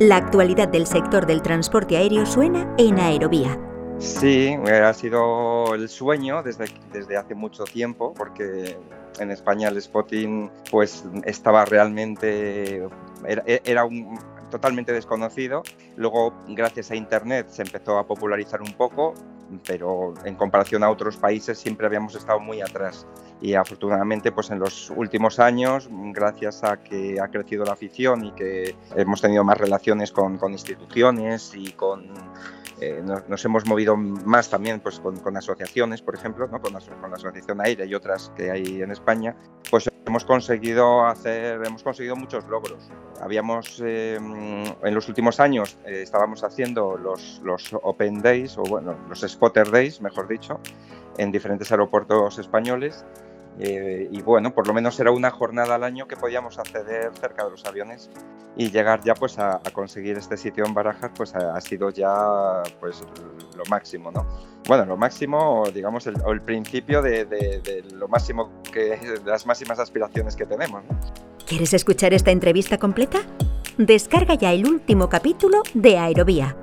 La actualidad del sector del transporte aéreo suena en Aerovía. Sí, ha sido el sueño desde, desde hace mucho tiempo, porque en España el spotting pues estaba realmente, era, era un, totalmente desconocido. Luego, gracias a Internet, se empezó a popularizar un poco, pero en comparación a otros países siempre habíamos estado muy atrás. Y afortunadamente, pues en los últimos años, gracias a que ha crecido la afición y que hemos tenido más relaciones con, con instituciones y con eh, nos, hemos movido más también pues, con, asociaciones, por ejemplo, ¿no? con, la, con, la, Asociación Aire y otras que hay en España, pues hemos conseguido hacer, hemos conseguido muchos logros. Habíamos, em, en los últimos años, eh, estábamos haciendo los, los Open Days, o bueno, los Spotter Days, mejor dicho, en diferentes aeropuertos españoles eh, y bueno, por lo menos era una jornada al año que podíamos acceder cerca de los aviones y llegar ya pues a, conseguir este sitio en Barajas pues ha, sido ya pues lo máximo, ¿no? Bueno, lo máximo, digamos, el, el principio de, lo máximo que, de las máximas aspiraciones que tenemos, ¿Quieres escuchar esta entrevista completa? Descarga ya el último capítulo de Aerovía